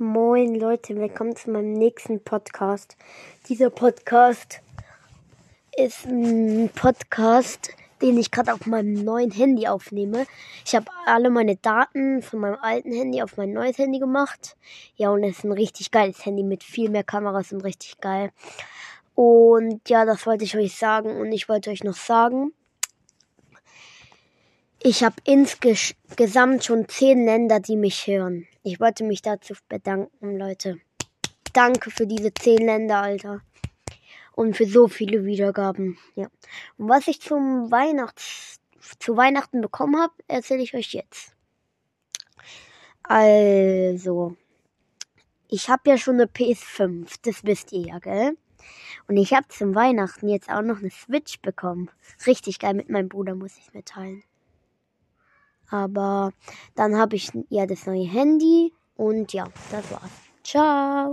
Moin Leute, willkommen zu meinem nächsten Podcast. Dieser Podcast ist ein Podcast, den ich gerade auf meinem neuen Handy aufnehme. Ich habe alle meine Daten von meinem alten Handy auf mein neues Handy gemacht. Ja, und es ist ein richtig geiles Handy mit viel mehr Kameras und richtig geil. Und ja, das wollte ich euch sagen. Und ich wollte euch noch sagen, ich habe insgesamt schon zehn Länder, die mich hören. Ich wollte mich dazu bedanken, Leute. Danke für diese zehn Länder, Alter. Und für so viele Wiedergaben. Ja. Und was ich zum Weihnachts zu Weihnachten bekommen habe, erzähle ich euch jetzt. Also, ich habe ja schon eine PS5, das wisst ihr ja, gell? Und ich habe zum Weihnachten jetzt auch noch eine Switch bekommen. Richtig geil, mit meinem Bruder muss ich mitteilen. Aber dann habe ich ja das neue Handy und ja, das war's. Ciao.